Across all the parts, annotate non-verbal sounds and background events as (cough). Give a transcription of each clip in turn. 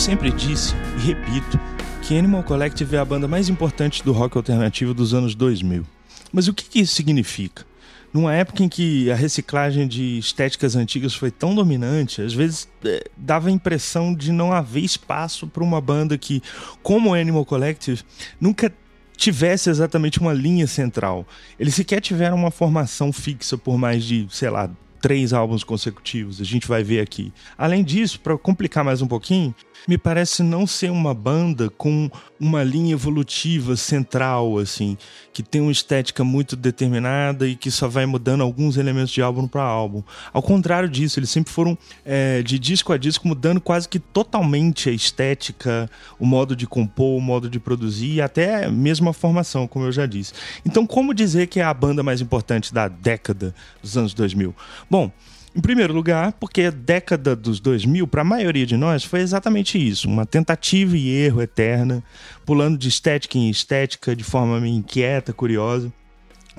sempre disse e repito que Animal Collective é a banda mais importante do rock alternativo dos anos 2000. Mas o que, isso significa? Numa época em que a reciclagem de estéticas antigas foi tão dominante, às vezes é, dava a impressão de não haver espaço para uma banda que, como Animal Collective, nunca tivesse exatamente uma linha central. Eles sequer tiveram uma formação fixa por mais de, sei lá, três álbuns consecutivos, a gente vai ver aqui. Além disso, para complicar mais um pouquinho, me parece não ser uma banda com uma linha evolutiva central, assim, que tem uma estética muito determinada e que só vai mudando alguns elementos de álbum para álbum. Ao contrário disso, eles sempre foram é, de disco a disco mudando quase que totalmente a estética, o modo de compor, o modo de produzir e até mesmo a formação, como eu já disse. Então, como dizer que é a banda mais importante da década dos anos 2000? Bom, em primeiro lugar, porque a década dos 2000, para a maioria de nós, foi exatamente isso: uma tentativa e erro eterna, pulando de estética em estética de forma meio inquieta, curiosa.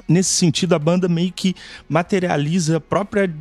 Nesse sentido, a banda meio que materializa a própria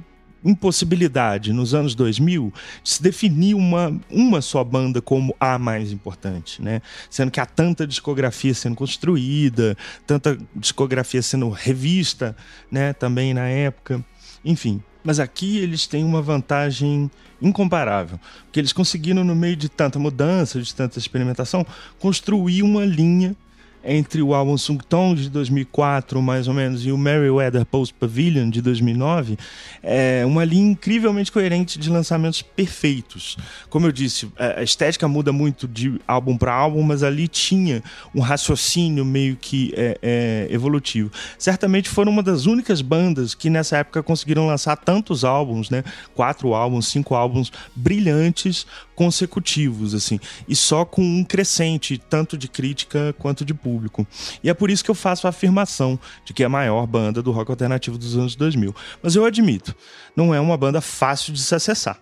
impossibilidade nos anos 2000 de se definir uma, uma só banda como a mais importante, né? Sendo que há tanta discografia sendo construída, tanta discografia sendo revista, né, também na época. Enfim, mas aqui eles têm uma vantagem incomparável, porque eles conseguiram, no meio de tanta mudança, de tanta experimentação, construir uma linha entre o álbum Sung Tong de 2004, mais ou menos, e o Merryweather Post Pavilion de 2009, é uma linha incrivelmente coerente de lançamentos perfeitos. Como eu disse, a estética muda muito de álbum para álbum, mas ali tinha um raciocínio meio que é, é, evolutivo. Certamente foram uma das únicas bandas que nessa época conseguiram lançar tantos álbuns, né? Quatro álbuns, cinco álbuns brilhantes consecutivos, assim, e só com um crescente, tanto de crítica quanto de público. E é por isso que eu faço a afirmação de que é a maior banda do rock alternativo dos anos 2000. Mas eu admito, não é uma banda fácil de se acessar.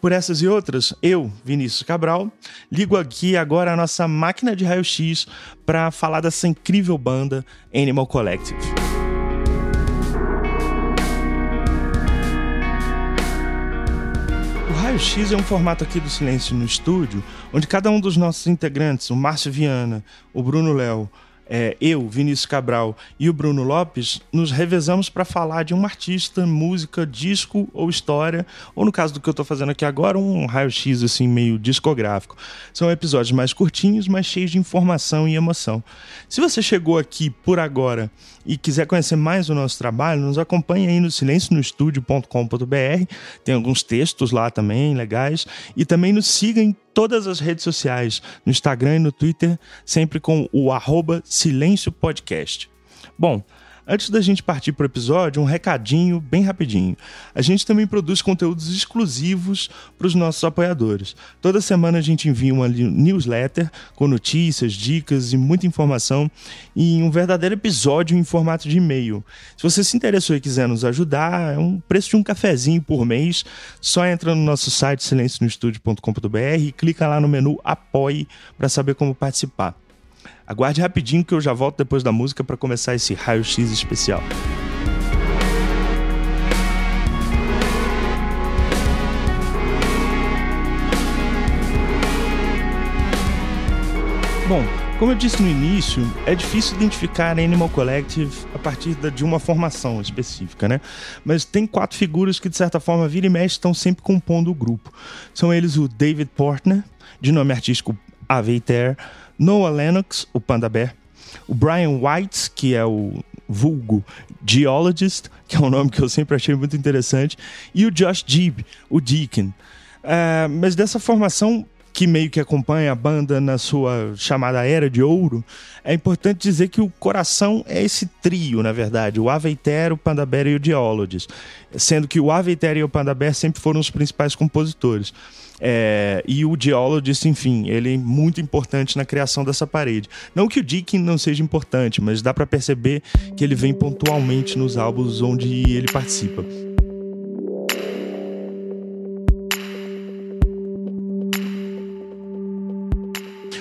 Por essas e outras, eu, Vinícius Cabral, ligo aqui agora a nossa máquina de raio-x para falar dessa incrível banda Animal Collective. Raio-X é um formato aqui do Silêncio no Estúdio, onde cada um dos nossos integrantes, o Márcio Viana, o Bruno Léo, é, eu, Vinícius Cabral e o Bruno Lopes, nos revezamos para falar de um artista, música, disco ou história, ou no caso do que eu estou fazendo aqui agora, um raio-x assim meio discográfico. São episódios mais curtinhos, mas cheios de informação e emoção. Se você chegou aqui por agora e quiser conhecer mais o nosso trabalho, nos acompanhe aí no silencionoestudio.com.br. Tem alguns textos lá também legais e também nos siga em todas as redes sociais, no Instagram e no Twitter, sempre com o arroba Silêncio Podcast. Bom, Antes da gente partir para o episódio, um recadinho bem rapidinho. A gente também produz conteúdos exclusivos para os nossos apoiadores. Toda semana a gente envia uma newsletter com notícias, dicas e muita informação em um verdadeiro episódio em formato de e-mail. Se você se interessou e quiser nos ajudar, é um preço de um cafezinho por mês. Só entra no nosso site silencionoestudio.com.br e clica lá no menu Apoie para saber como participar. Aguarde rapidinho que eu já volto depois da música para começar esse raio-x especial. Bom, como eu disse no início, é difícil identificar Animal Collective a partir de uma formação específica, né? Mas tem quatro figuras que, de certa forma, vira e mexe, estão sempre compondo o grupo. São eles o David Portner, de nome artístico Aveiter, Noah Lennox, o Panda Bear, o Brian White, que é o vulgo Geologist, que é um nome que eu sempre achei muito interessante, e o Josh Jeeb, o Deacon. Uh, mas dessa formação que meio que acompanha a banda na sua chamada Era de Ouro, é importante dizer que o coração é esse trio, na verdade, o Aveiter, o Panda Bear e o Geologist, sendo que o Aveiter e o Panda Bear sempre foram os principais compositores. É, e o Geologist, enfim, ele é muito importante na criação dessa parede. Não que o Deakin não seja importante, mas dá para perceber que ele vem pontualmente nos álbuns onde ele participa.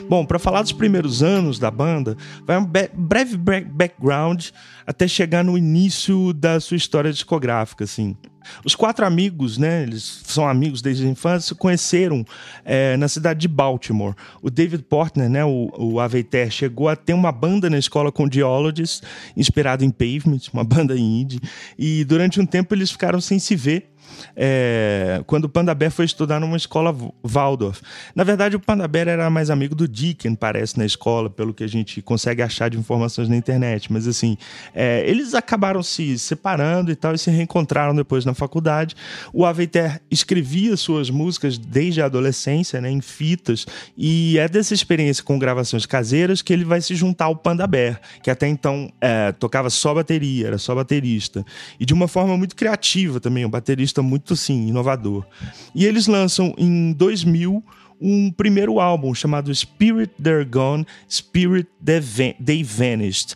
Bom, para falar dos primeiros anos da banda, vai um breve background até chegar no início da sua história discográfica, assim. Os quatro amigos, né, eles são amigos desde a infância, se conheceram é, na cidade de Baltimore. O David Portner, né, o, o Aveter, chegou a ter uma banda na escola com Geologists, inspirado em Pavement, uma (laughs) banda indie, e durante um tempo eles ficaram sem se ver é, quando o Panda Bear foi estudar numa escola Waldorf. Na verdade, o Panda Bear era mais amigo do Deacon, parece, na escola, pelo que a gente consegue achar de informações na internet. Mas, assim, é, eles acabaram se separando e tal, e se reencontraram depois na faculdade. O Aveiter escrevia suas músicas desde a adolescência, né, em fitas, e é dessa experiência com gravações caseiras que ele vai se juntar ao Panda Bear, que até então é, tocava só bateria, era só baterista. E de uma forma muito criativa também, o baterista muito sim, inovador. E eles lançam em 2000 um primeiro álbum chamado Spirit They're Gone, Spirit They Vanished.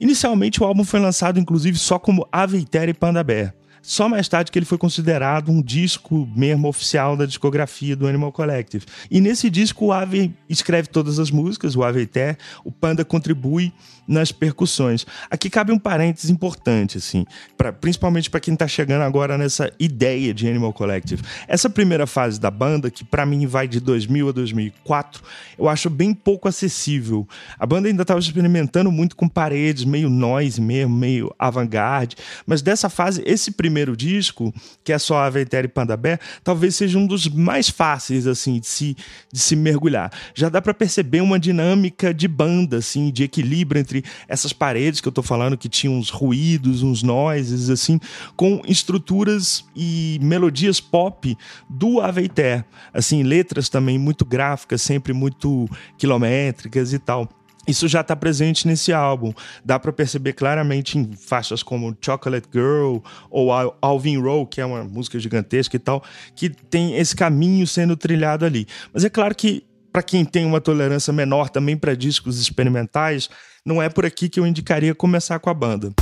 Inicialmente o álbum foi lançado inclusive só como Aveiter e Panda Bear. Só mais tarde que ele foi considerado um disco mesmo oficial da discografia do Animal Collective. E nesse disco o Ave escreve todas as músicas, o Ave Ter, o Panda contribui nas percussões. Aqui cabe um parênteses importante, assim, pra, principalmente para quem está chegando agora nessa ideia de Animal Collective. Essa primeira fase da banda, que para mim vai de 2000 a 2004, eu acho bem pouco acessível. A banda ainda estava experimentando muito com paredes, meio noise mesmo, meio avant-garde, mas dessa fase, esse primeiro disco, que é só Aventura e Panda Bear, talvez seja um dos mais fáceis, assim, de se, de se mergulhar. Já dá para perceber uma dinâmica de banda, assim, de equilíbrio entre essas paredes que eu tô falando, que tinham uns ruídos, uns noises, assim, com estruturas e melodias pop do Aveiter. Assim, letras também muito gráficas, sempre muito quilométricas e tal. Isso já está presente nesse álbum. Dá para perceber claramente em faixas como Chocolate Girl ou Alvin Rowe, que é uma música gigantesca e tal, que tem esse caminho sendo trilhado ali. Mas é claro que para quem tem uma tolerância menor também para discos experimentais, não é por aqui que eu indicaria começar com a banda.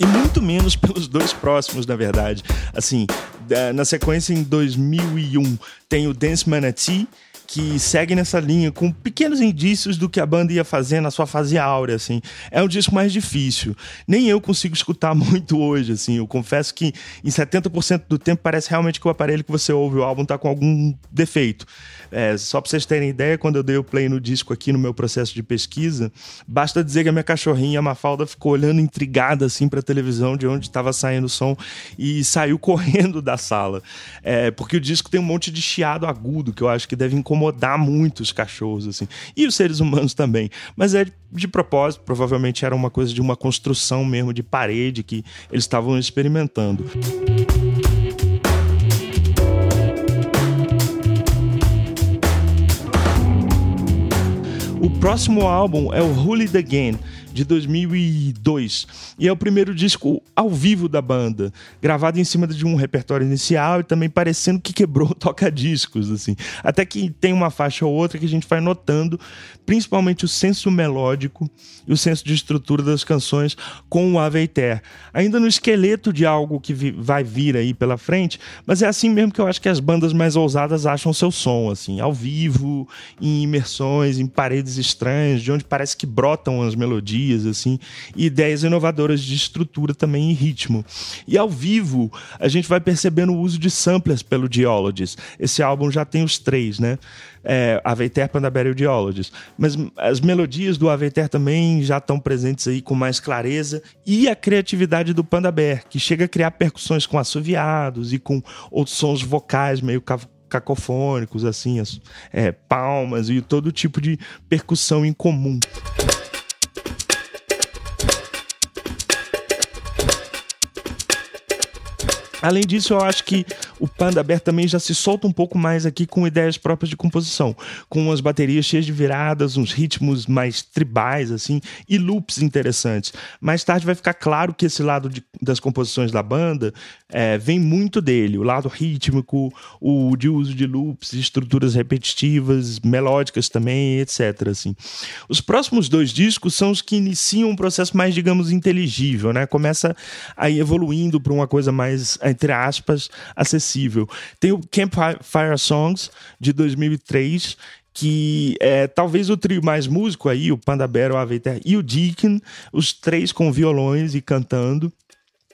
e muito menos pelos dois próximos, na verdade. Assim, na sequência em 2001 tem o Dance Manatee que segue nessa linha, com pequenos indícios do que a banda ia fazer na sua fase áurea, assim. É um disco mais difícil. Nem eu consigo escutar (laughs) muito hoje, assim. Eu confesso que em 70% do tempo parece realmente que o aparelho que você ouve o álbum tá com algum defeito. É, só pra vocês terem ideia, quando eu dei o play no disco aqui no meu processo de pesquisa, basta dizer que a minha cachorrinha, a Mafalda, ficou olhando intrigada, assim, pra televisão de onde estava saindo o som e saiu (laughs) correndo da sala. É, porque o disco tem um monte de chiado agudo que eu acho que deve incomodar incomodar muito os cachorros, assim. E os seres humanos também. Mas é de propósito, provavelmente era uma coisa de uma construção mesmo de parede que eles estavam experimentando. O próximo álbum é o Holy Again, de 2002. E é o primeiro disco ao vivo da banda, gravado em cima de um repertório inicial e também parecendo que quebrou (laughs) toca-discos, assim. Até que tem uma faixa ou outra que a gente vai notando, principalmente o senso melódico e o senso de estrutura das canções com o Aveiter. Ainda no esqueleto de algo que vi vai vir aí pela frente, mas é assim mesmo que eu acho que as bandas mais ousadas acham seu som, assim, ao vivo, em imersões, em paredes estranhas, de onde parece que brotam as melodias melodias, assim, e ideias inovadoras de estrutura também e ritmo. E ao vivo, a gente vai percebendo o uso de samplers pelo Geologist. Esse álbum já tem os três, né? É, Aveter, Pandaberry e o Geologist. Mas as melodias do Aveter também já estão presentes aí com mais clareza. E a criatividade do Pandaber, que chega a criar percussões com assoviados e com outros sons vocais meio cacofônicos, assim, as, é, palmas e todo tipo de percussão em comum. Além disso, eu acho que o Panda Aberto também já se solta um pouco mais aqui com ideias próprias de composição, com umas baterias cheias de viradas, uns ritmos mais tribais, assim, e loops interessantes. Mais tarde vai ficar claro que esse lado de, das composições da banda é, vem muito dele, o lado rítmico, o de uso de loops, estruturas repetitivas, melódicas também, etc. Assim. Os próximos dois discos são os que iniciam um processo mais, digamos, inteligível, né? Começa aí evoluindo para uma coisa mais entre aspas, acessível. Tem o Campfire Songs, de 2003, que é talvez o trio mais músico aí, o Panda Bear, o Aveter e o Deacon, os três com violões e cantando.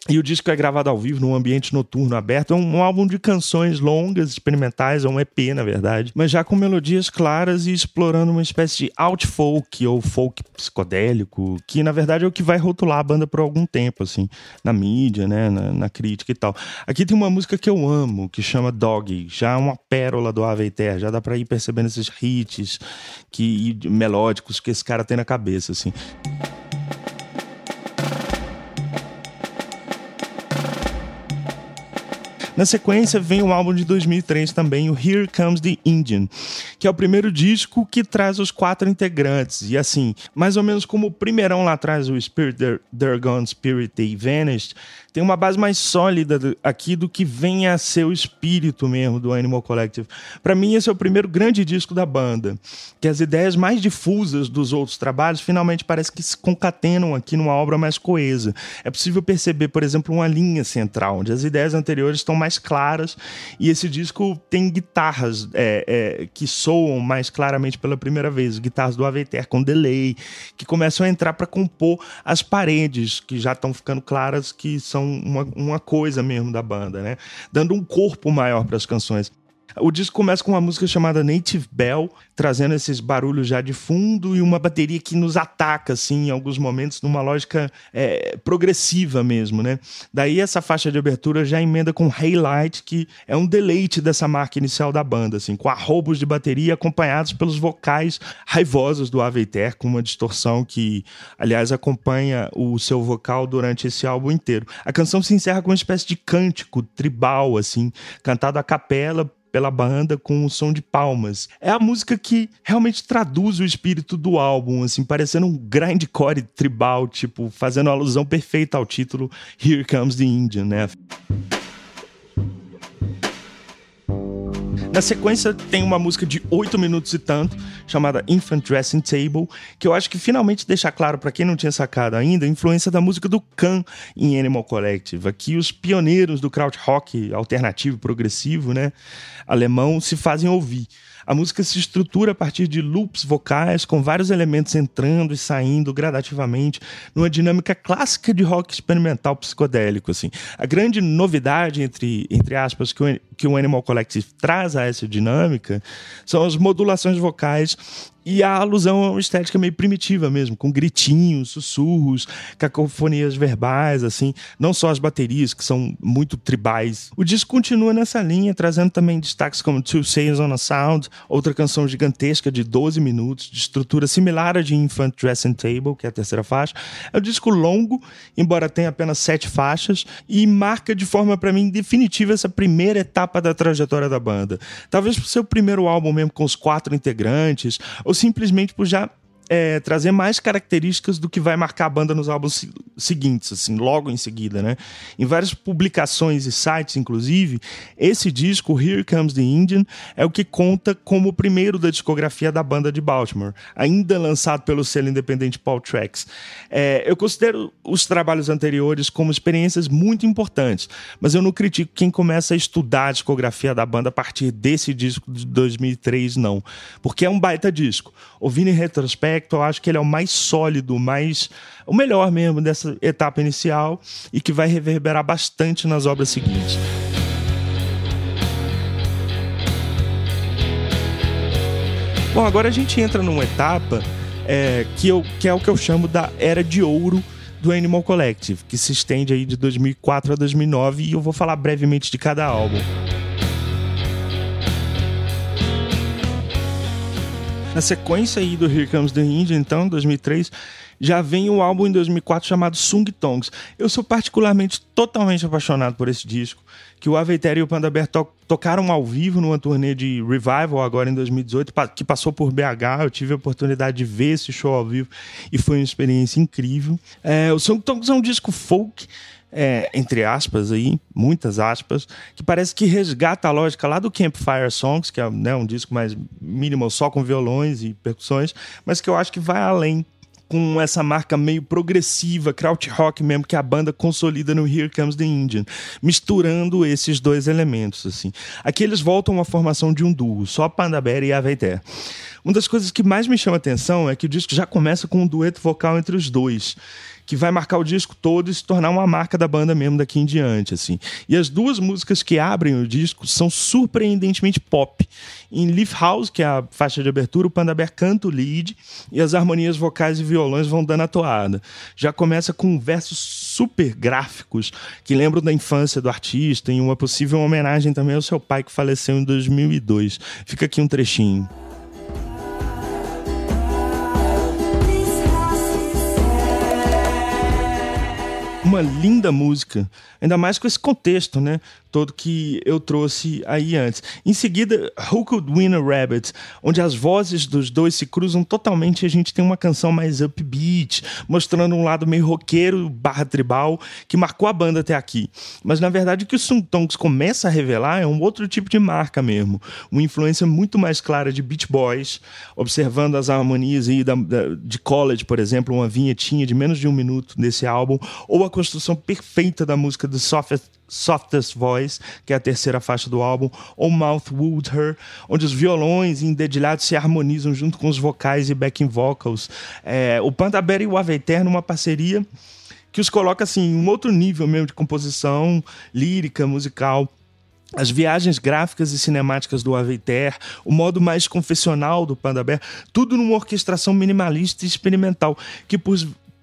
E o disco é gravado ao vivo num ambiente noturno aberto. É um, um, álbum de canções longas, experimentais, é um EP, na verdade, mas já com melodias claras e explorando uma espécie de alt folk ou folk psicodélico, que na verdade é o que vai rotular a banda por algum tempo, assim, na mídia, né, na, na crítica e tal. Aqui tem uma música que eu amo, que chama Doggy, já é uma pérola do Ave Terra, já dá pra ir percebendo esses hits que, melódicos que esse cara tem na cabeça, assim. Na sequência vem o álbum de 2003 também, o Here Comes the Indian, que é o primeiro disco que traz os quatro integrantes. E assim, mais ou menos como o primeirão lá atrás, o Spirit, They're Gone, Spirit, They Vanished, tem uma base mais sólida aqui do que vem a ser o espírito mesmo do Animal Collective. Para mim, esse é o primeiro grande disco da banda, que as ideias mais difusas dos outros trabalhos finalmente parece que se concatenam aqui numa obra mais coesa. É possível perceber, por exemplo, uma linha central, onde as ideias anteriores estão mais claras e esse disco tem guitarras é, é, que mais claramente pela primeira vez, guitarras do Aveter com delay, que começam a entrar para compor as paredes que já estão ficando claras que são uma, uma coisa mesmo da banda, né? Dando um corpo maior para as canções. O disco começa com uma música chamada Native Bell, trazendo esses barulhos já de fundo e uma bateria que nos ataca, assim, em alguns momentos, numa lógica é, progressiva mesmo, né? Daí essa faixa de abertura já emenda com Haylight, que é um deleite dessa marca inicial da banda, assim, com arrobos de bateria acompanhados pelos vocais raivosos do Aveiter, com uma distorção que, aliás, acompanha o seu vocal durante esse álbum inteiro. A canção se encerra com uma espécie de cântico tribal, assim, cantado a capela pela banda com o som de palmas. É a música que realmente traduz o espírito do álbum, assim, parecendo um grindcore tribal, tipo, fazendo alusão perfeita ao título Here Comes the Indian, né? Na sequência, tem uma música de 8 minutos e tanto, chamada Infant Dressing Table, que eu acho que finalmente deixa claro para quem não tinha sacado ainda a influência da música do Khan em Animal Collective. Aqui, os pioneiros do krautrock alternativo progressivo, né, alemão, se fazem ouvir. A música se estrutura a partir de loops vocais, com vários elementos entrando e saindo gradativamente, numa dinâmica clássica de rock experimental psicodélico. Assim. A grande novidade, entre, entre aspas, que o, que o Animal Collective traz a essa dinâmica são as modulações vocais e a alusão a uma estética meio primitiva mesmo, com gritinhos, sussurros, cacofonias verbais, assim, não só as baterias, que são muito tribais. O disco continua nessa linha, trazendo também destaques como Two Sails on a Sound, outra canção gigantesca de 12 minutos, de estrutura similar à de Infant Dressing Table, que é a terceira faixa. É um disco longo, embora tenha apenas sete faixas, e marca de forma, para mim, definitiva essa primeira etapa da trajetória da banda. Talvez por ser o primeiro álbum mesmo com os quatro integrantes, ou simplesmente por já é, trazer mais características do que vai marcar a banda nos álbuns seguintes, assim, logo em seguida, né? Em várias publicações e sites, inclusive, esse disco, Here Comes the Indian, é o que conta como o primeiro da discografia da banda de Baltimore, ainda lançado pelo selo independente Paul Tracks. É, eu considero os trabalhos anteriores como experiências muito importantes, mas eu não critico quem começa a estudar a discografia da banda a partir desse disco de 2003, não. Porque é um baita disco. Ouvindo em retrospecto, aspecto, eu acho que ele é o mais sólido, mais o melhor mesmo dessa etapa inicial e que vai reverberar bastante nas obras seguintes. Bom, agora a gente entra numa etapa é, que, eu, que é o que eu chamo da era de ouro do Animal Collective, que se estende aí de 2004 a 2009 e eu vou falar brevemente de cada álbum. Na sequência aí do Here Comes the Indian, então, 2003, já vem o álbum em 2004 chamado Sung Tongs. Eu sou particularmente totalmente apaixonado por esse disco, que o Aveter e o Panda Bear to tocaram ao vivo numa turnê de Revival agora em 2018, que passou por BH. Eu tive a oportunidade de ver esse show ao vivo e foi uma experiência incrível. É, o Sung Tongs é um disco folk é, entre aspas aí, muitas aspas, que parece que resgata a lógica lá do Campfire Songs, que é né, um disco mais minimal só com violões e percussões, mas que eu acho que vai além com essa marca meio progressiva, krautrock mesmo, que a banda consolida no Here Comes the Indian, misturando esses dois elementos, assim. Aqui eles voltam à formação de um duo, só Pandaber e Aveiter. Uma das coisas que mais me chama atenção é que o disco já começa com um dueto vocal entre os dois que vai marcar o disco todo e se tornar uma marca da banda mesmo daqui em diante, assim. E as duas músicas que abrem o disco são surpreendentemente pop. Em Leaf House, que é a faixa de abertura, o Panda Bear canta o lead e as harmonias vocais e violões vão dando a toada. Já começa com versos super gráficos que lembram da infância do artista, em uma possível homenagem também ao seu pai que faleceu em 2002. Fica aqui um trechinho. Uma linda música, ainda mais com esse contexto, né? Todo que eu trouxe aí antes. Em seguida, Who Could Win a Rabbit, onde as vozes dos dois se cruzam totalmente e a gente tem uma canção mais upbeat, mostrando um lado meio roqueiro barra tribal que marcou a banda até aqui. Mas na verdade o que o Sung Tongs começa a revelar é um outro tipo de marca mesmo, uma influência muito mais clara de Beach Boys, observando as harmonias aí da, da, de College, por exemplo, uma vinhetinha de menos de um minuto nesse álbum, ou a construção perfeita da música do Softest Softest Voice, que é a terceira faixa do álbum, ou Mouth Would Her, onde os violões em dedilhado se harmonizam junto com os vocais e backing vocals. É, o Pandaber e o Aveter numa parceria que os coloca assim em um outro nível mesmo de composição lírica, musical as viagens gráficas e cinemáticas do Aveiter, o modo mais confessional do Pandaber, tudo numa orquestração minimalista e experimental, que por,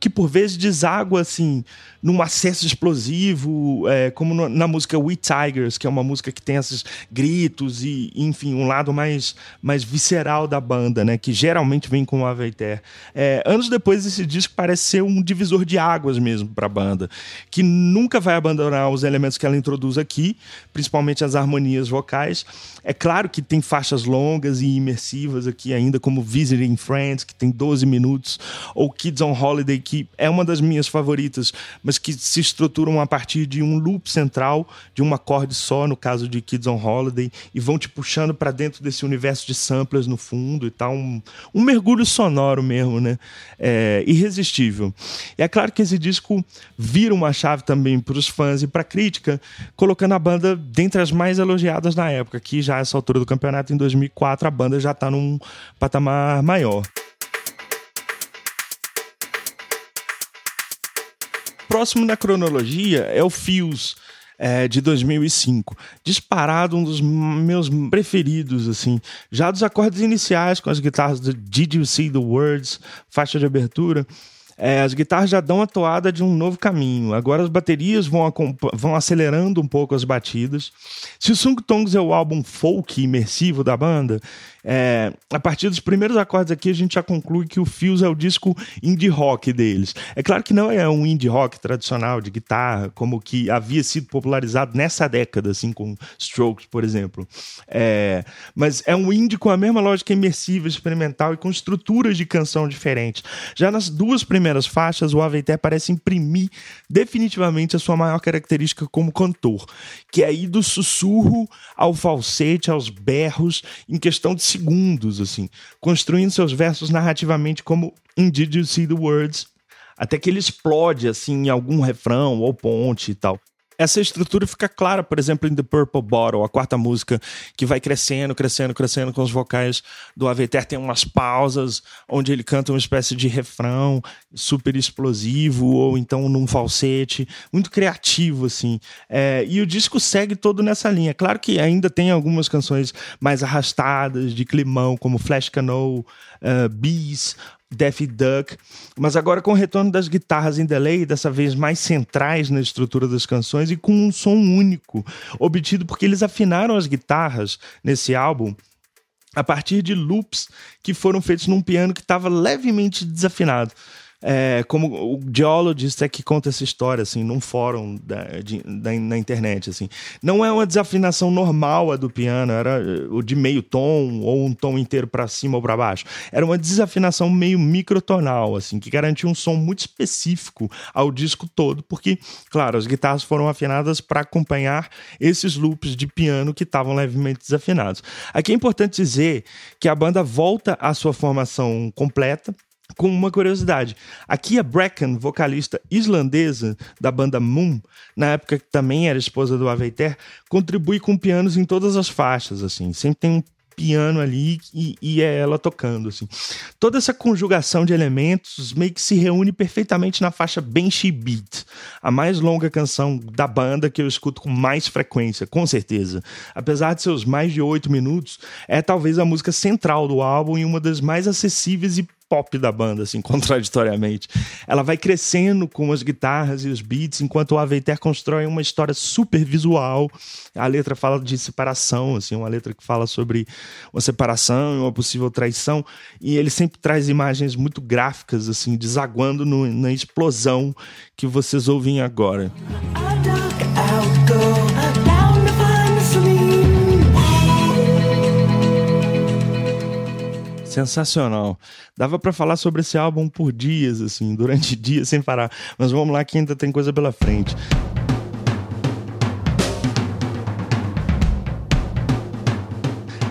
que por vezes deságua assim num acesso explosivo, é, como no, na música We Tigers, que é uma música que tem esses gritos e, enfim, um lado mais, mais visceral da banda, né? Que geralmente vem com o Aveiter. É, anos depois, esse disco parece ser um divisor de águas mesmo para a banda, que nunca vai abandonar os elementos que ela introduz aqui, principalmente as harmonias vocais. É claro que tem faixas longas e imersivas aqui ainda, como Visiting Friends, que tem 12 minutos, ou Kids on Holiday, que é uma das minhas favoritas, mas que se estruturam a partir de um loop central, de um acorde só, no caso de Kids on Holiday, e vão te puxando para dentro desse universo de samplers no fundo e tal. Um, um mergulho sonoro mesmo, né? É, irresistível. E é claro que esse disco vira uma chave também para os fãs e para a crítica, colocando a banda dentre as mais elogiadas na época, que já essa altura do campeonato, em 2004, a banda já está num patamar maior. Próximo na cronologia é o Fios. É, de 2005. Disparado, um dos meus preferidos, assim. Já dos acordes iniciais, com as guitarras do Did You See the Words, faixa de abertura, é, as guitarras já dão a toada de um novo caminho. Agora as baterias vão, vão acelerando um pouco as batidas. Se o Sung Tongs é o álbum folk imersivo da banda, é, a partir dos primeiros acordes aqui, a gente já conclui que o Fios é o disco indie rock deles. É claro que não é um indie rock tradicional de guitarra, como que havia sido popularizado nessa década, assim, com Strokes, por exemplo. É, mas é um indie com a mesma lógica imersiva, experimental e com estruturas de canção diferentes. Já nas duas primeiras faixas, o Aveiter parece imprimir definitivamente a sua maior característica como cantor, que é ir do sussurro ao falsete, aos berros, em questão de segundos, assim, construindo seus versos narrativamente como in Did You See the Words, até que ele explode, assim, em algum refrão ou ponte e tal essa estrutura fica clara, por exemplo, em The Purple Bottle, a quarta música, que vai crescendo, crescendo, crescendo com os vocais do Aveter. Tem umas pausas onde ele canta uma espécie de refrão super explosivo, ou então num falsete, muito criativo, assim. É, e o disco segue todo nessa linha. Claro que ainda tem algumas canções mais arrastadas, de climão, como Flash Canoe, uh, Bees, Daffy Duck, mas agora com o retorno das guitarras em delay, dessa vez mais centrais na estrutura das canções e com um som único, obtido porque eles afinaram as guitarras nesse álbum a partir de loops que foram feitos num piano que estava levemente desafinado é, como o Geologist é que conta essa história, assim, num fórum da, de, da, na internet, assim. Não é uma desafinação normal a do piano, era o de meio tom ou um tom inteiro para cima ou para baixo. Era uma desafinação meio microtonal, assim, que garantia um som muito específico ao disco todo, porque, claro, as guitarras foram afinadas para acompanhar esses loops de piano que estavam levemente desafinados. Aqui é importante dizer que a banda volta à sua formação completa, com uma curiosidade. Aqui a Bracken, vocalista islandesa da banda Moon, na época que também era esposa do Aveiter, contribui com pianos em todas as faixas, assim. Sempre tem um piano ali e, e, é ela tocando, assim. Toda essa conjugação de elementos meio que se reúne perfeitamente na faixa Banshee Beat, a mais longa canção da banda que eu escuto com mais frequência, com certeza. Apesar de seus mais de oito minutos, é talvez a música central do álbum e uma das mais acessíveis e pop da banda, assim, (laughs) contraditoriamente. Ela vai crescendo com as guitarras e os beats, enquanto o Aveiter constrói uma história super visual. A letra fala de separação, assim, uma letra que fala sobre uma separação e uma possível traição. E ele sempre traz imagens muito gráficas, assim, desaguando no, na explosão que vocês ouvem agora. Sensacional. Dava para falar sobre esse álbum por dias, assim, durante (laughs) dias sem parar. Mas vamos lá que ainda tem coisa pela frente.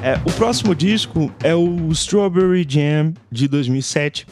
É, o próximo disco é o Strawberry Jam de 2007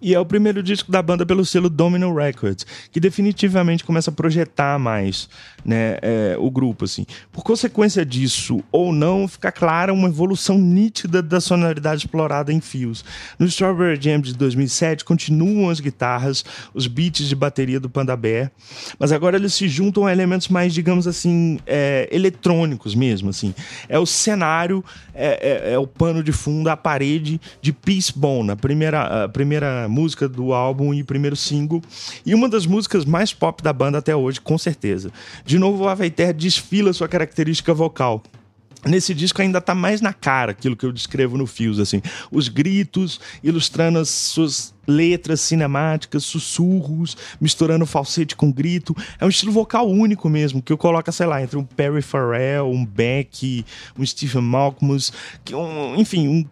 e é o primeiro disco da banda pelo selo Domino Records, que definitivamente começa a projetar mais né, é, o grupo. assim. Por consequência disso, ou não, fica clara uma evolução nítida da sonoridade explorada em fios. No Strawberry Jam de 2007, continuam as guitarras, os beats de bateria do Panda Bear, mas agora eles se juntam a elementos mais, digamos assim, é, eletrônicos mesmo. assim. É o cenário, é, é, é, o pano de fundo, a parede de Peace Bone, a primeira, a primeira música do álbum e primeiro single, e uma das músicas mais pop da banda até hoje, com certeza. De novo, o Aveiter desfila sua característica vocal. Nesse disco ainda está mais na cara aquilo que eu descrevo no Fios, assim. Os gritos, ilustrando as suas letras cinemáticas, sussurros, misturando falsete com grito. É um estilo vocal único mesmo, que eu coloco, sei lá, entre um Perry Farrell, um Beck, um Stephen Malcolmus, que um, enfim, um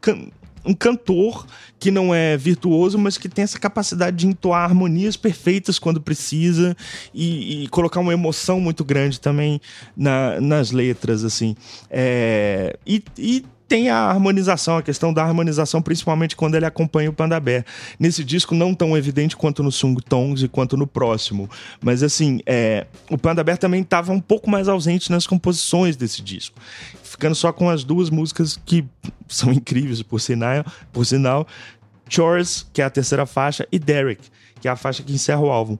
um cantor que não é virtuoso, mas que tem essa capacidade de entoar harmonias perfeitas quando precisa e, e colocar uma emoção muito grande também na, nas letras, assim. É, e, e tem a harmonização, a questão da harmonização, principalmente quando ele acompanha o Panda Bear. Nesse disco, não tão evidente quanto no Sung Tongs e quanto no próximo. Mas, assim, é, o Panda Bear também estava um pouco mais ausente nas composições desse disco. Ficando só com as duas músicas que (laughs) são incríveis, por sinal, por sinal Chores, que é a terceira faixa, e Derek, que é a faixa que encerra o álbum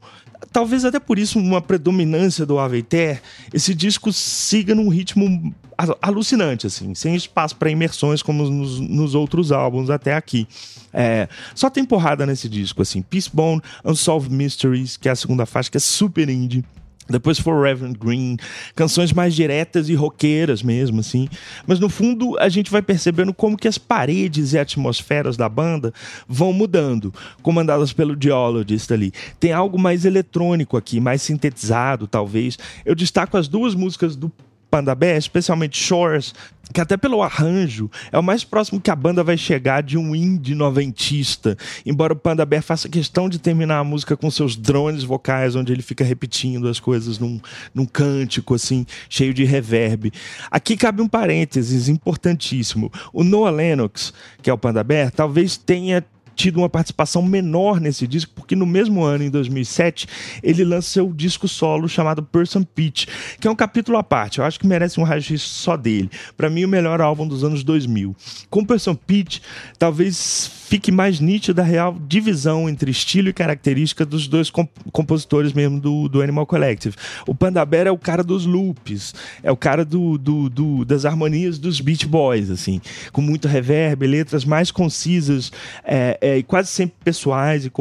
talvez até por isso uma predominância do Aveiter, esse disco siga num ritmo alucinante, assim, sem espaço para imersões como nos, nos, outros álbuns até aqui. É, só tem porrada nesse disco, assim, Peacebone, Unsolved Mysteries, que é a segunda faixa, que é super indie. Depois Forever Green, canções mais diretas e roqueiras mesmo, assim. Mas no fundo a gente vai percebendo como que as paredes e atmosferas da banda vão mudando, comandadas pelo Geologist ali. Tem algo mais eletrônico aqui, mais sintetizado, talvez. Eu destaco as duas músicas do Panda Bear, especialmente Shores, que até pelo arranjo é o mais próximo que a banda vai chegar de um indie noventista. Embora o Panda Bear faça questão de terminar a música com seus drones vocais, onde ele fica repetindo as coisas num, num cântico assim, cheio de reverb. Aqui cabe um parênteses importantíssimo. O Noah Lennox, que é o Panda Bear, talvez tenha tido uma participação menor nesse disco, porque no mesmo ano, em 2007, ele lança seu disco solo chamado Person Pitch, que é um capítulo à parte. Eu acho que merece um raio só dele. Para mim, o melhor álbum dos anos 2000. Com Person Pitch, talvez fique mais nítida a real divisão entre estilo e característica dos dois comp compositores mesmo do, do Animal Collective. O Panda Bear é o cara dos loops, é o cara do, do, do, das harmonias dos Beach Boys, assim, com muito reverb, letras mais concisas é, é, e quase sempre pessoais e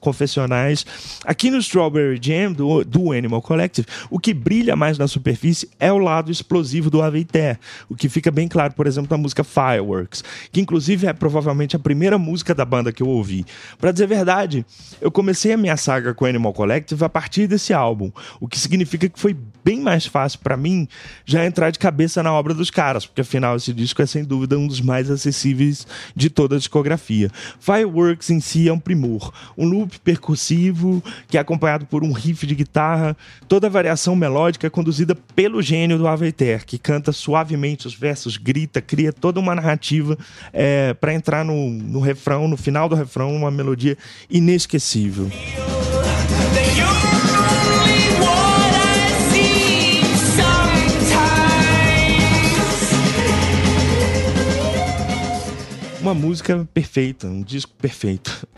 confessionais. Aqui no Strawberry Jam, do, do Animal Collective, o que brilha mais na superfície é o lado explosivo do Aveiter, o que fica bem claro, por exemplo, na música Fireworks, que inclusive é provavelmente a primeira música música da banda que eu ouvi. Para dizer a verdade, eu comecei a minha saga com Animal Collective a partir desse álbum, o que significa que foi bem mais fácil para mim já entrar de cabeça na obra dos caras, porque afinal esse disco é sem dúvida um dos mais acessíveis de toda a discografia. Fireworks Fireworks em si é um primor. Um loop percussivo que é acompanhado por um riff de guitarra. Toda a variação melódica é conduzida pelo gênio do Aveter, que canta suavemente os versos, grita, cria toda uma narrativa é, para entrar no, no refrão, no final do refrão, uma melodia inesquecível. Uma música perfeita, um disco perfeito.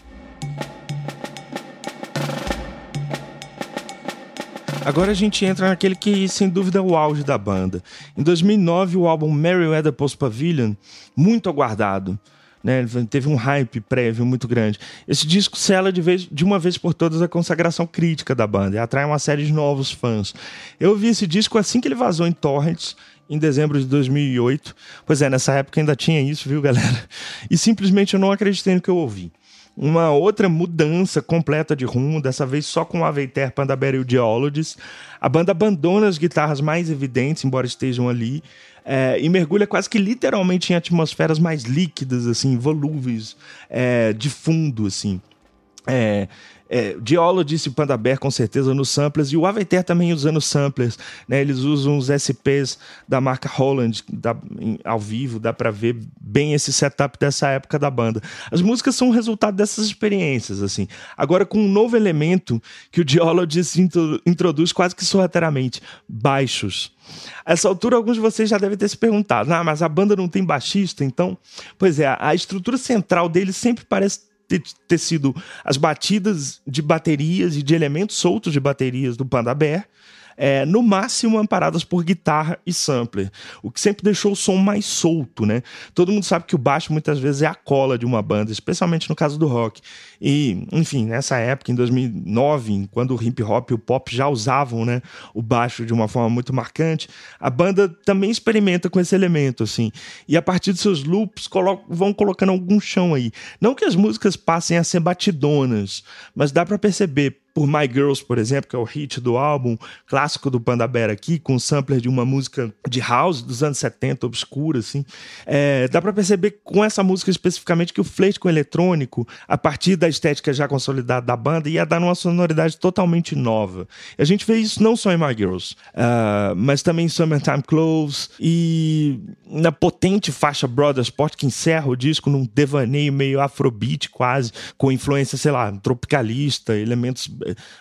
Agora a gente entra naquele que, sem dúvida, é o auge da banda. Em 2009, o álbum Merryweather Post Pavilion, muito aguardado. Né, teve um hype prévio muito grande. Esse disco sela de, vez, de uma vez por todas a consagração crítica da banda e atrai uma série de novos fãs. Eu vi esse disco assim que ele vazou em torrents em dezembro de 2008. Pois é, nessa época ainda tinha isso, viu, galera? E simplesmente eu não acreditei no que eu ouvi. Uma outra mudança completa de rumo, dessa vez só com o Aveiter, Pandaberry e o Geologist. A banda abandona as guitarras mais evidentes, embora estejam ali, é, e mergulha quase que literalmente em atmosferas mais líquidas, assim, volúveis, é, de fundo, assim. É, é, Diolo disse Panda Bear com certeza nos samplers e o Aveter também usando samplers, né? Eles usam os SPs da marca Holland da, em, ao vivo, dá para ver bem esse setup dessa época da banda. As músicas são o resultado dessas experiências, assim. Agora com um novo elemento que o Geologist introduz quase que sorrateiramente, baixos. A essa altura, alguns de vocês já devem ter se perguntado: ah, mas a banda não tem baixista, então? Pois é, a estrutura central dele sempre parece ter, ter sido as batidas de baterias e de elementos soltos de baterias do Panda Bear é, no máximo amparadas por guitarra e sampler, o que sempre deixou o som mais solto, né? Todo mundo sabe que o baixo muitas vezes é a cola de uma banda, especialmente no caso do rock. E, enfim, nessa época, em 2009, quando o hip hop e o pop já usavam, né, o baixo de uma forma muito marcante, a banda também experimenta com esse elemento, assim. E a partir de seus loops colo vão colocando algum chão aí. Não que as músicas passem a ser batidonas, mas dá para perceber por My Girls, por exemplo, que é o hit do álbum clássico do Panda Bear aqui, com sampler de uma música de house dos anos 70, obscura, assim. É, dá para perceber com essa música especificamente que o flerte com o eletrônico, a partir da estética já consolidada da banda, ia dar uma sonoridade totalmente nova. A gente vê isso não só em My Girls, uh, mas também em Summertime Clothes e na potente faixa Brother Sport, que encerra o disco num devaneio meio afrobeat quase, com influência, sei lá, tropicalista, elementos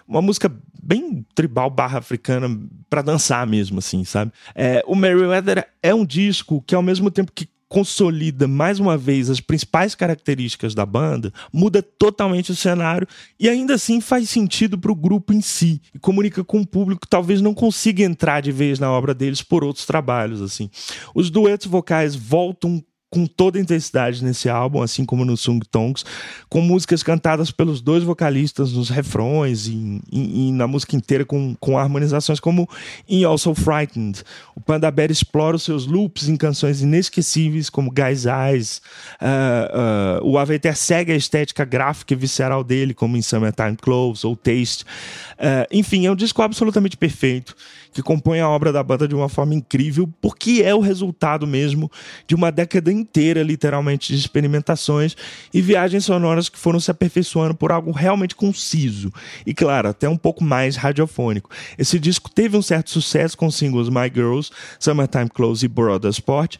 uma música bem tribal barra africana para dançar mesmo, assim, sabe? É, o Merryweather é um disco que, ao mesmo tempo que consolida mais uma vez as principais características da banda, muda totalmente o cenário e ainda assim faz sentido para o grupo em si e comunica com um público que talvez não consiga entrar de vez na obra deles por outros trabalhos assim. Os duetos vocais voltam com toda intensidade nesse álbum, assim como no Sung Tongs, com músicas cantadas pelos dois vocalistas nos refrões e, e, e, na música inteira com, com harmonizações como em Also Frightened. O Panda Bear explora os seus loops em canções inesquecíveis como Guys Eyes. Uh, uh, o Aveter segue a estética gráfica e visceral dele, como em Summertime Clothes ou Taste. Uh, enfim, é um disco absolutamente perfeito que compõe a obra da banda de uma forma incrível, porque é o resultado mesmo de uma década inteira, literalmente, de experimentações e viagens sonoras que foram se aperfeiçoando por algo realmente conciso e, claro, até um pouco mais radiofônico. Esse disco teve um certo sucesso com os singles My Girls, Summertime Close e Brother Sport,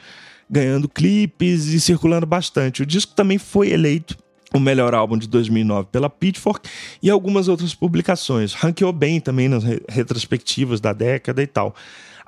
ganhando clipes e circulando bastante. O disco também foi eleito o melhor álbum de 2009 pela Pitchfork e algumas outras publicações. Ranqueou bem também nas retrospectivas da década e tal.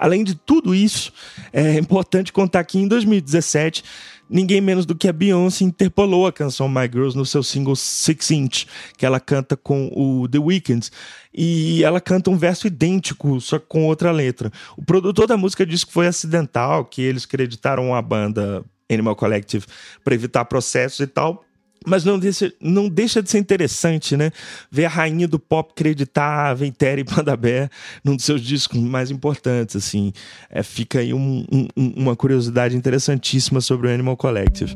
Além de tudo isso, é importante contar que em 2017, ninguém menos do que a Beyoncé interpolou a canção My Girls no seu single Six Inch, que ela canta com o The Weeknd. E ela canta um verso idêntico, só com outra letra. O produtor da música disse que foi acidental, que eles creditaram a banda Animal Collective para evitar processos e tal. Mas não deixa, não deixa de ser interessante, né? Ver a rainha do pop acreditar a Ventere Pandabé num dos seus discos mais importantes, assim. É, fica aí um, um, uma curiosidade interessantíssima sobre o Animal Collective.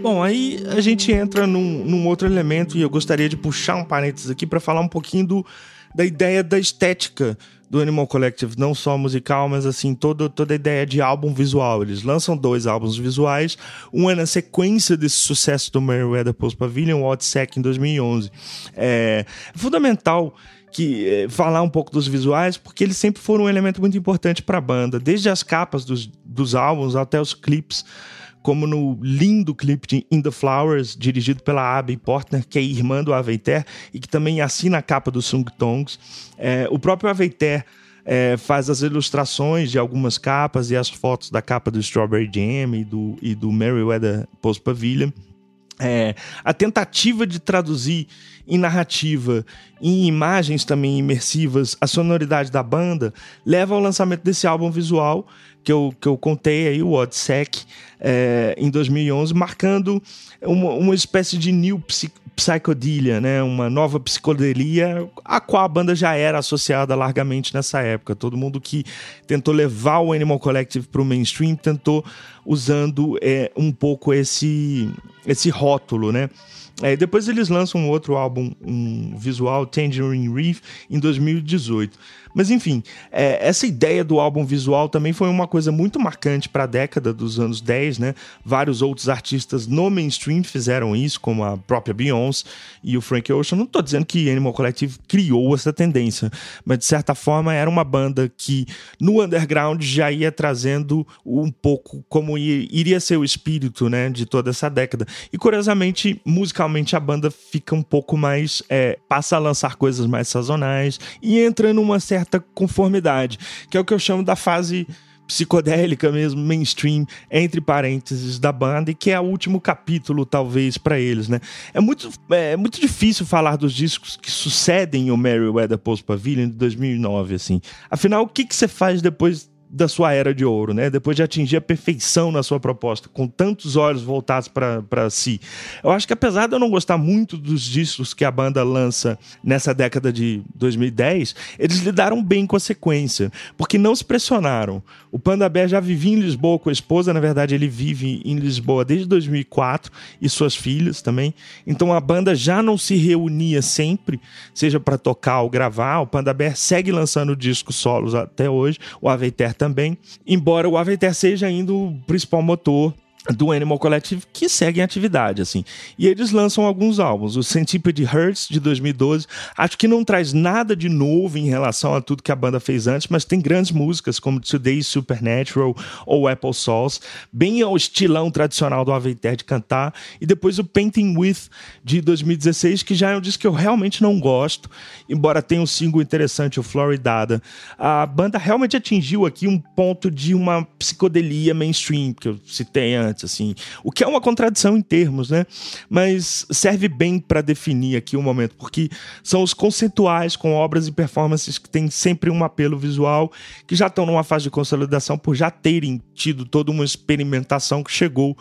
Bom, aí a gente entra num, num outro elemento e eu gostaria de puxar um parênteses aqui para falar um pouquinho do da ideia da estética do Animal Collective, não só musical, mas assim, todo, toda a ideia de álbum visual. Eles lançam dois álbuns visuais, um é na sequência desse sucesso do Meriwether Post Pavilion, o Odsec em 2011. É fundamental que é, falar um pouco dos visuais, porque eles sempre foram um elemento muito importante para a banda, desde as capas dos, dos álbuns até os clipes como no lindo clipe de In the Flowers, dirigido pela Abby Portner, que é irmã do Aveiter e que também assina a capa do Sung Tongs. É, o próprio Aveiter é, faz as ilustrações de algumas capas e as fotos da capa do Strawberry Jam e do, e do Merryweather Post Pavilion. É, a tentativa de traduzir em narrativa, em imagens também imersivas, a sonoridade da banda leva ao lançamento desse álbum visual que eu, que eu contei aí, o Odsec, é, em 2011, marcando uma, uma espécie de new psychedelia, né? Uma nova psicodelia, a qual a banda já era associada largamente nessa época. Todo mundo que tentou levar o Animal Collective para o mainstream tentou usando é, um pouco esse, esse rótulo, né? É, depois eles lançam um outro álbum, um visual, Tangerine Reef, em 2018. Mas enfim, é, essa ideia do álbum visual também foi uma coisa muito marcante para a década dos anos 10, né? Vários outros artistas no mainstream fizeram isso, como a própria Beyoncé e o Frank Ocean. Não estou dizendo que Animal Collective criou essa tendência, mas de certa forma era uma banda que no underground já ia trazendo um pouco como iria ser o espírito, né, de toda essa década. E curiosamente, musicalmente a banda fica um pouco mais é, passa a lançar coisas mais sazonais e entra numa certa certa conformidade, que é o que eu chamo da fase psicodélica mesmo, mainstream, entre parênteses, da banda, e que é o último capítulo, talvez, para eles, né? É muito, é muito difícil falar dos discos que sucedem o Merryweather Post Pavilion de 2009, assim. Afinal, o que, que você faz depois da sua era de ouro, né? Depois de atingir a perfeição na sua proposta, com tantos olhos voltados para si. Eu acho que apesar de eu não gostar muito dos discos que a banda lança nessa década de 2010, eles lidaram bem com a sequência, porque não se pressionaram. O Panda Bear já vivia em Lisboa com a esposa, na verdade ele vive em Lisboa desde 2004 e suas filhas também. Então a banda já não se reunia sempre, seja para tocar ou gravar. O Panda Bear segue lançando discos solos até hoje. O Aveiter também, embora o Aveter seja ainda o principal motor do Animal Collective que segue em atividade, assim. E eles lançam alguns álbuns. O Centipede Hurts, de 2012, acho que não traz nada de novo em relação a tudo que a banda fez antes, mas tem grandes músicas como Today's Supernatural ou Apple Sauce, bem ao estilão tradicional do Aveter de cantar. E depois o Painting With, de 2016, que já é um disco que eu realmente não gosto, embora tenha um single interessante, o Floridada. A banda realmente atingiu aqui um ponto de uma psicodelia mainstream, que eu citei antes assim. O que é uma contradição em termos, né? Mas serve bem para definir aqui o momento, porque são os conceituais com obras e performances que têm sempre um apelo visual, que já estão numa fase de consolidação por já terem tido toda uma experimentação que chegou,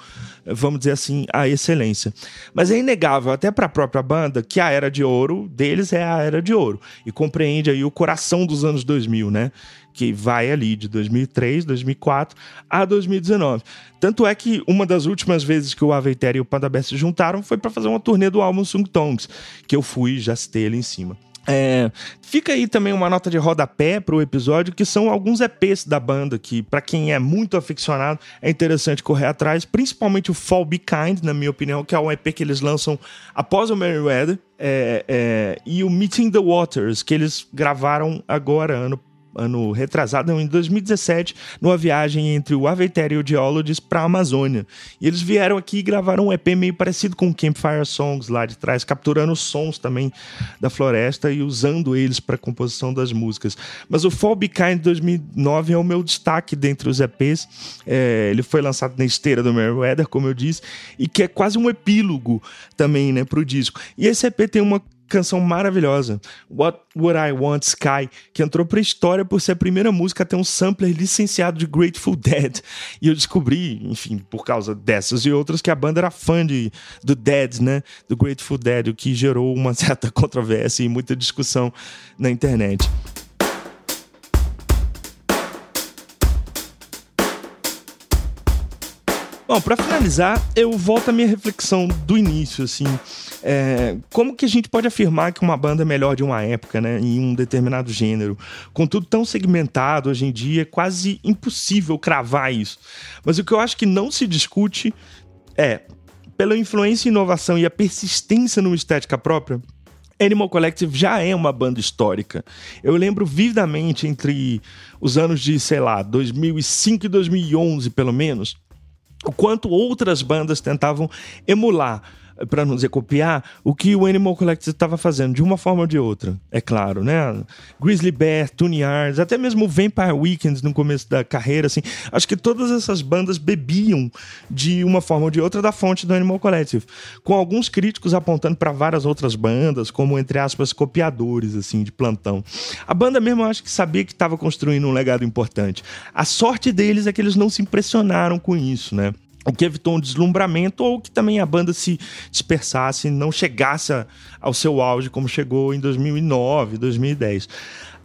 vamos dizer assim, à excelência. Mas é inegável, até para a própria banda, que a era de ouro deles é a era de ouro e compreende aí o coração dos anos 2000, né? Que vai ali de 2003, 2004 a 2019. Tanto é que uma das últimas vezes que o Aveiter e o Panda se juntaram foi para fazer uma turnê do álbum Sung Tongs, que eu fui já citei ali em cima. É, fica aí também uma nota de rodapé para o episódio, que são alguns EPs da banda, que para quem é muito aficionado é interessante correr atrás, principalmente o Fall Be Kind, na minha opinião, que é um EP que eles lançam após o Merryweather, é, é, e o Meeting the Waters, que eles gravaram agora, ano ano retrasado, em 2017, numa viagem entre o Aveter e o Geologist para a Amazônia. E eles vieram aqui e gravaram um EP meio parecido com Campfire Songs lá de trás, capturando os sons também da floresta e usando eles para a composição das músicas. Mas o Fall Be Kind 2009 é o meu destaque dentre os EPs. É, ele foi lançado na esteira do Meriwether, como eu disse, e que é quase um epílogo também né, para o disco. E esse EP tem uma canção maravilhosa, What Would I Want Sky, que entrou pra história por ser a primeira música a ter um sampler licenciado de Grateful (laughs) Dead. E eu descobri, enfim, por causa dessas e outras, que a banda era fã de, do Dead, né? Do Grateful Dead, o que gerou uma (laughs) certa controvérsia e muita discussão na internet. Bom, para finalizar, eu volto à minha reflexão do início, assim. É, como que a gente pode afirmar que uma banda é melhor de uma época, né, em um determinado gênero? Com tudo tão segmentado hoje em dia, é quase impossível cravar isso. Mas o que eu acho que não se discute é, pela influência, inovação e a persistência numa estética própria, Animal Collective já é uma banda histórica. Eu lembro vividamente entre os anos de, sei lá, 2005 e 2011, pelo menos, o quanto outras bandas tentavam emular para não dizer copiar, o que o Animal Collective estava fazendo, de uma forma ou de outra, é claro, né? Grizzly Bear, Tune Yards, até mesmo Vampire Weekends no começo da carreira, assim, acho que todas essas bandas bebiam de uma forma ou de outra da fonte do Animal Collective, com alguns críticos apontando para várias outras bandas, como, entre aspas, copiadores, assim, de plantão. A banda mesmo, acho que sabia que estava construindo um legado importante. A sorte deles é que eles não se impressionaram com isso, né? O que evitou um deslumbramento ou que também a banda se dispersasse, não chegasse ao seu auge como chegou em 2009, 2010.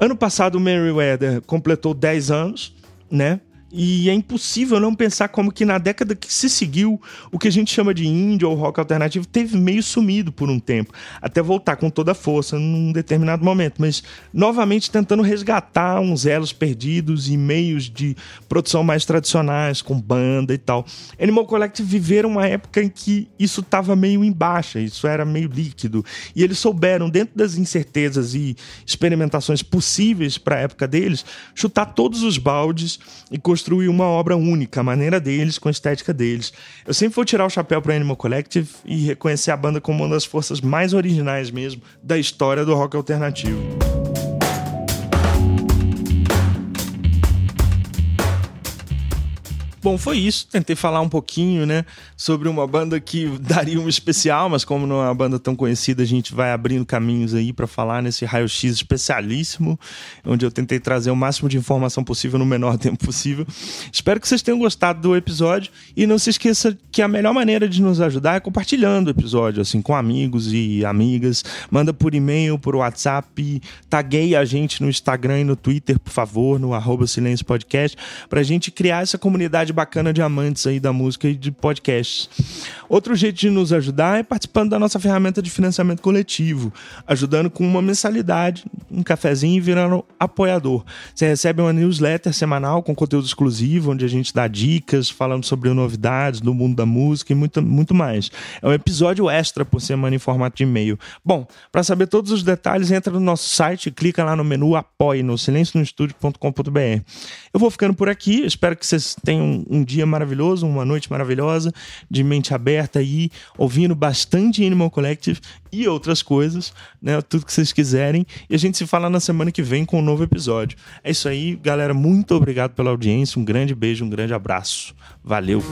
Ano passado o Merriweather completou 10 anos, né? E é impossível não pensar como que na década que se seguiu, o que a gente chama de indie ou rock alternativo teve meio sumido por um tempo, até voltar com toda a força num determinado momento, mas novamente tentando resgatar uns elos perdidos e meios de produção mais tradicionais, com banda e tal. Animal Collective viveram uma época em que isso estava meio em baixa, isso era meio líquido, e eles souberam, dentro das incertezas e experimentações possíveis para a época deles, chutar todos os baldes e construir construir uma obra única, a maneira deles, com a estética deles. Eu sempre vou tirar o chapéu para Animal Collective e reconhecer a banda como uma das forças mais originais mesmo da história do rock alternativo. Bom, foi isso. Tentei falar um pouquinho, né, sobre uma banda que (laughs) daria um especial, mas como não é uma banda tão conhecida, a gente vai abrindo caminhos aí para falar nesse raio-x especialíssimo, onde eu tentei trazer o máximo de informação possível no menor (laughs) tempo possível. Espero que vocês tenham gostado do episódio e não se esqueça que a melhor maneira de nos ajudar é compartilhando o episódio, assim, com amigos e amigas. Manda por e-mail, por WhatsApp, tagueie a gente no Instagram e no Twitter, por favor, no arroba Silêncio Podcast, pra gente criar essa comunidade bacana de amantes aí da música e de podcasts. Outro jeito de nos ajudar é participando da nossa ferramenta de financiamento coletivo, ajudando com uma mensalidade, um cafezinho e virando apoiador. Você recebe uma newsletter semanal com conteúdo exclusivo, onde a gente dá dicas, falando sobre novidades do mundo da música e muito, muito mais. É um episódio extra por semana em formato de e-mail. Bom, para saber todos os detalhes, entra no nosso site, clica lá no menu Apoie no silencionostudio.com.br. Eu vou ficando por aqui, espero que vocês tenham um dia maravilhoso, uma noite maravilhosa, de mente aberta aí, ouvindo bastante Animal Collective e outras coisas, né? Tudo que vocês quiserem. E a gente se fala na semana que vem com um novo episódio. É isso aí, galera. Muito obrigado pela audiência. Um grande beijo, um grande abraço. Valeu!